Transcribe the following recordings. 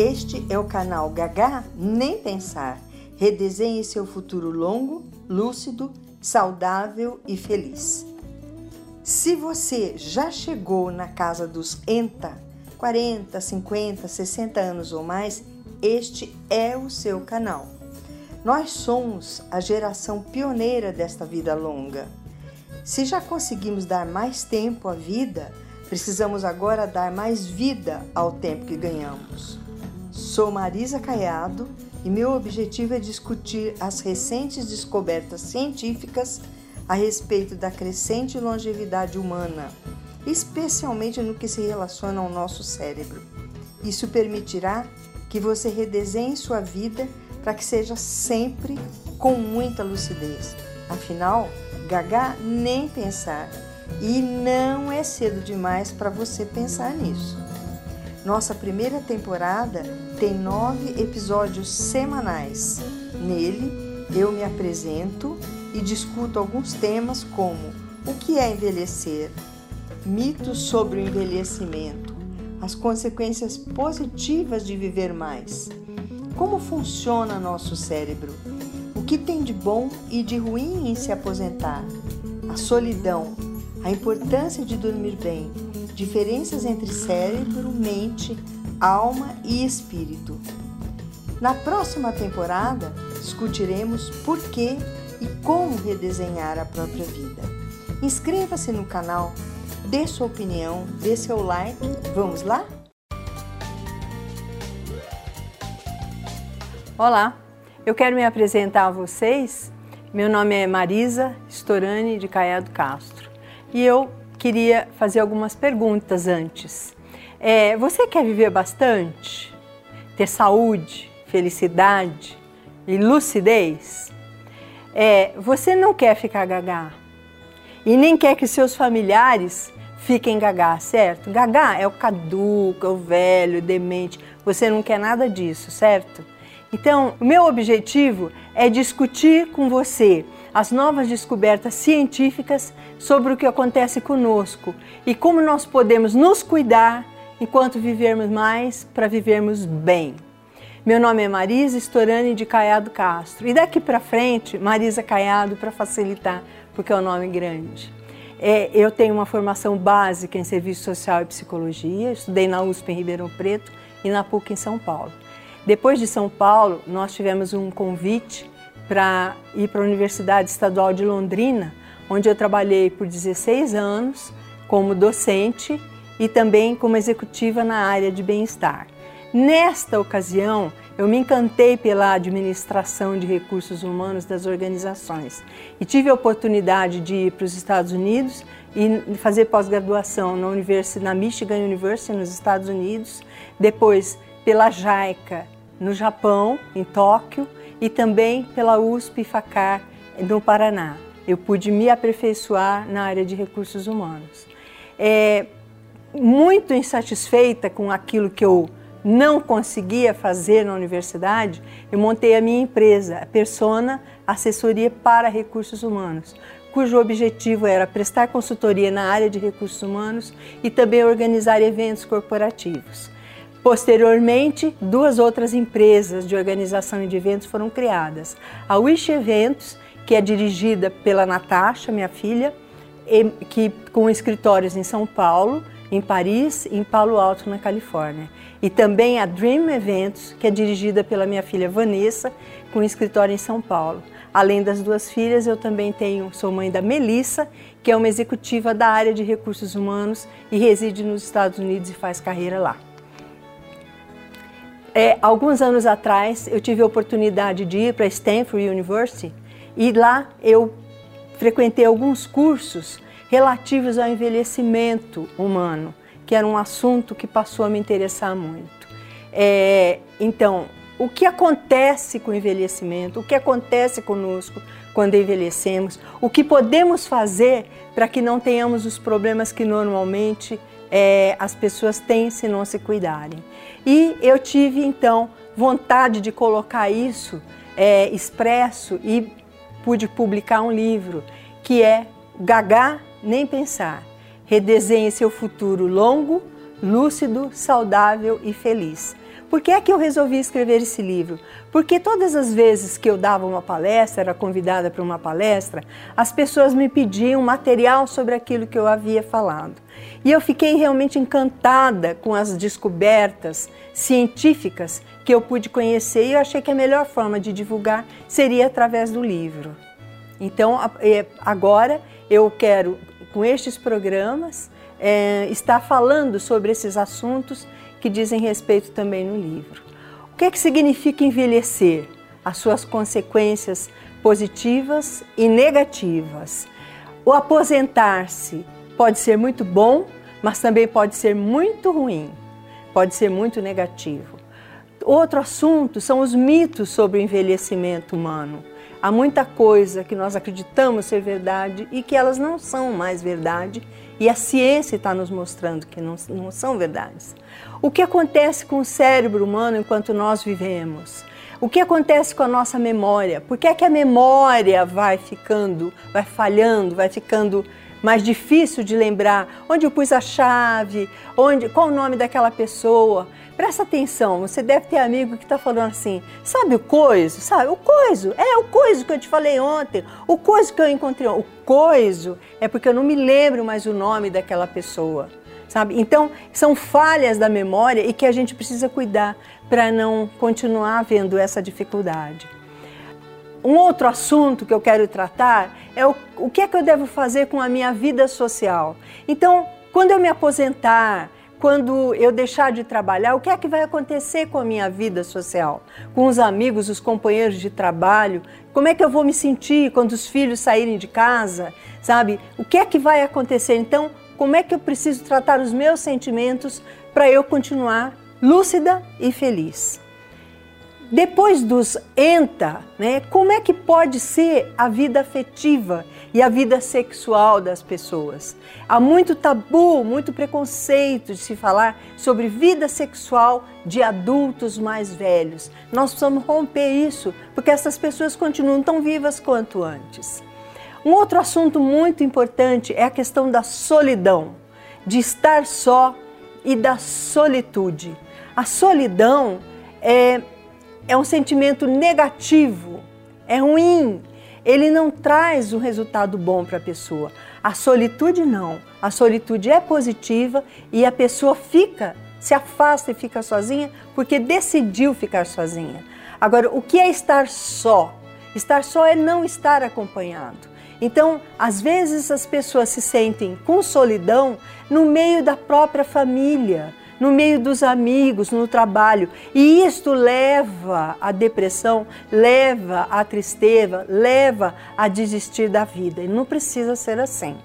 Este é o canal Gagá Nem Pensar. Redesenhe seu futuro longo, lúcido, saudável e feliz. Se você já chegou na casa dos ENTA, 40, 50, 60 anos ou mais, este é o seu canal. Nós somos a geração pioneira desta vida longa. Se já conseguimos dar mais tempo à vida, precisamos agora dar mais vida ao tempo que ganhamos. Sou Marisa Caiado e meu objetivo é discutir as recentes descobertas científicas a respeito da crescente longevidade humana, especialmente no que se relaciona ao nosso cérebro. Isso permitirá que você redesenhe sua vida para que seja sempre com muita lucidez. Afinal, Gaga nem pensar e não é cedo demais para você pensar nisso. Nossa primeira temporada tem nove episódios semanais. Nele, eu me apresento e discuto alguns temas como o que é envelhecer, mitos sobre o envelhecimento, as consequências positivas de viver mais, como funciona nosso cérebro, o que tem de bom e de ruim em se aposentar, a solidão, a importância de dormir bem, diferenças entre cérebro, mente, alma e espírito. Na próxima temporada, discutiremos por que e como redesenhar a própria vida. Inscreva-se no canal, dê sua opinião, dê seu like. Vamos lá? Olá, eu quero me apresentar a vocês. Meu nome é Marisa Storani de Caiado Castro e eu queria fazer algumas perguntas antes. É, você quer viver bastante? Ter saúde, felicidade e lucidez? É, você não quer ficar gagá e nem quer que seus familiares fiquem gagá, certo? Gagá é o caduco, é o velho, demente. Você não quer nada disso, certo? Então, o meu objetivo é discutir com você as novas descobertas científicas sobre o que acontece conosco e como nós podemos nos cuidar enquanto vivermos mais para vivermos bem. Meu nome é Marisa Storani de Caiado Castro e daqui para frente Marisa Caiado para facilitar, porque é um nome grande. É, eu tenho uma formação básica em Serviço Social e Psicologia, estudei na USP em Ribeirão Preto e na PUC em São Paulo. Depois de São Paulo, nós tivemos um convite para ir para a Universidade Estadual de Londrina, onde eu trabalhei por 16 anos como docente e também como executiva na área de bem-estar. Nesta ocasião, eu me encantei pela administração de recursos humanos das organizações e tive a oportunidade de ir para os Estados Unidos e fazer pós-graduação na, na Michigan University, nos Estados Unidos, depois pela JAICA no Japão, em Tóquio, e também pela USP FACAR no Paraná. Eu pude me aperfeiçoar na área de recursos humanos. É, muito insatisfeita com aquilo que eu não conseguia fazer na universidade, eu montei a minha empresa, a Persona Assessoria para Recursos Humanos, cujo objetivo era prestar consultoria na área de recursos humanos e também organizar eventos corporativos. Posteriormente, duas outras empresas de organização de eventos foram criadas. A Wish Eventos, que é dirigida pela Natasha, minha filha, que, com escritórios em São Paulo, em Paris e em Palo Alto, na Califórnia. E também a Dream Eventos, que é dirigida pela minha filha Vanessa, com escritório em São Paulo. Além das duas filhas, eu também tenho, sou mãe da Melissa, que é uma executiva da área de recursos humanos e reside nos Estados Unidos e faz carreira lá. É, alguns anos atrás, eu tive a oportunidade de ir para Stanford University e lá eu frequentei alguns cursos relativos ao envelhecimento humano, que era um assunto que passou a me interessar muito. É, então, o que acontece com o envelhecimento, o que acontece conosco quando envelhecemos, o que podemos fazer para que não tenhamos os problemas que normalmente é, as pessoas têm se não se cuidarem. E eu tive então vontade de colocar isso é, expresso e pude publicar um livro que é Gagá Nem Pensar. Redesenhe seu futuro longo, lúcido, saudável e feliz. Por que é que eu resolvi escrever esse livro? Porque todas as vezes que eu dava uma palestra, era convidada para uma palestra, as pessoas me pediam material sobre aquilo que eu havia falado. E eu fiquei realmente encantada com as descobertas científicas que eu pude conhecer e eu achei que a melhor forma de divulgar seria através do livro. Então, é, agora eu quero, com estes programas, é, estar falando sobre esses assuntos que dizem respeito também no livro. O que é que significa envelhecer? As suas consequências positivas e negativas. O aposentar-se pode ser muito bom, mas também pode ser muito ruim, pode ser muito negativo. Outro assunto são os mitos sobre o envelhecimento humano. Há muita coisa que nós acreditamos ser verdade e que elas não são mais verdade, e a ciência está nos mostrando que não, não são verdades. O que acontece com o cérebro humano enquanto nós vivemos? O que acontece com a nossa memória? Por que é que a memória vai ficando, vai falhando, vai ficando mais difícil de lembrar? Onde eu pus a chave? Onde, qual o nome daquela pessoa? Presta atenção, você deve ter amigo que está falando assim, sabe o coiso? Sabe, o coiso, é o coiso que eu te falei ontem, o coiso que eu encontrei ontem. O coiso é porque eu não me lembro mais o nome daquela pessoa, sabe? Então, são falhas da memória e que a gente precisa cuidar para não continuar vendo essa dificuldade. Um outro assunto que eu quero tratar é o, o que é que eu devo fazer com a minha vida social. Então, quando eu me aposentar, quando eu deixar de trabalhar, o que é que vai acontecer com a minha vida social? Com os amigos, os companheiros de trabalho? Como é que eu vou me sentir quando os filhos saírem de casa? Sabe? O que é que vai acontecer? Então, como é que eu preciso tratar os meus sentimentos para eu continuar lúcida e feliz? Depois dos ENTA, né, como é que pode ser a vida afetiva e a vida sexual das pessoas? Há muito tabu, muito preconceito de se falar sobre vida sexual de adultos mais velhos. Nós precisamos romper isso, porque essas pessoas continuam tão vivas quanto antes. Um outro assunto muito importante é a questão da solidão, de estar só e da solitude. A solidão é é um sentimento negativo, é ruim, ele não traz um resultado bom para a pessoa. A solitude não. A solitude é positiva e a pessoa fica, se afasta e fica sozinha porque decidiu ficar sozinha. Agora, o que é estar só? Estar só é não estar acompanhado. Então, às vezes as pessoas se sentem com solidão no meio da própria família, no meio dos amigos, no trabalho. E isto leva à depressão, leva à tristeza, leva a desistir da vida. E não precisa ser assim.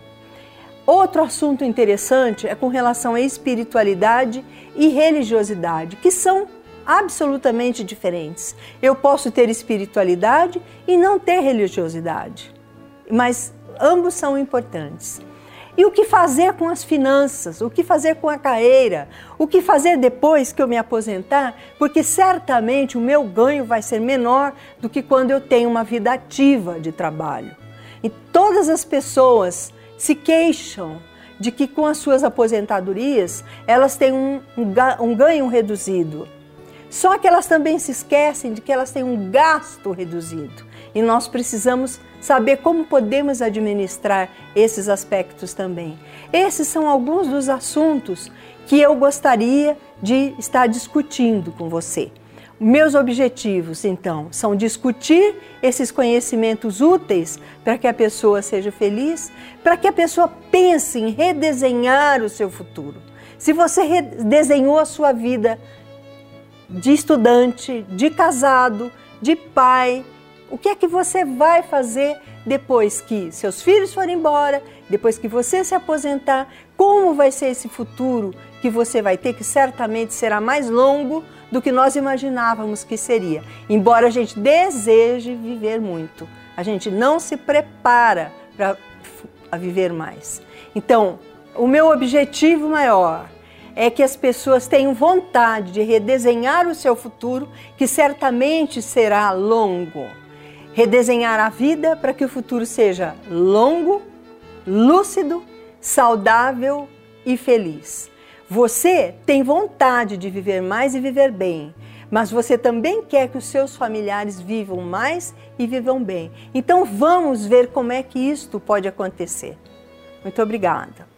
Outro assunto interessante é com relação à espiritualidade e religiosidade, que são absolutamente diferentes. Eu posso ter espiritualidade e não ter religiosidade, mas ambos são importantes. E o que fazer com as finanças? O que fazer com a carreira? O que fazer depois que eu me aposentar? Porque certamente o meu ganho vai ser menor do que quando eu tenho uma vida ativa de trabalho. E todas as pessoas se queixam de que com as suas aposentadorias elas têm um, um ganho reduzido. Só que elas também se esquecem de que elas têm um gasto reduzido. E nós precisamos saber como podemos administrar esses aspectos também. Esses são alguns dos assuntos que eu gostaria de estar discutindo com você. Meus objetivos, então, são discutir esses conhecimentos úteis para que a pessoa seja feliz, para que a pessoa pense em redesenhar o seu futuro. Se você redesenhou a sua vida de estudante, de casado, de pai, o que é que você vai fazer depois que seus filhos forem embora, depois que você se aposentar? Como vai ser esse futuro que você vai ter, que certamente será mais longo do que nós imaginávamos que seria? Embora a gente deseje viver muito, a gente não se prepara para viver mais. Então, o meu objetivo maior é que as pessoas tenham vontade de redesenhar o seu futuro, que certamente será longo redesenhar a vida para que o futuro seja longo, lúcido, saudável e feliz. Você tem vontade de viver mais e viver bem, mas você também quer que os seus familiares vivam mais e vivam bem. Então vamos ver como é que isto pode acontecer. Muito obrigada.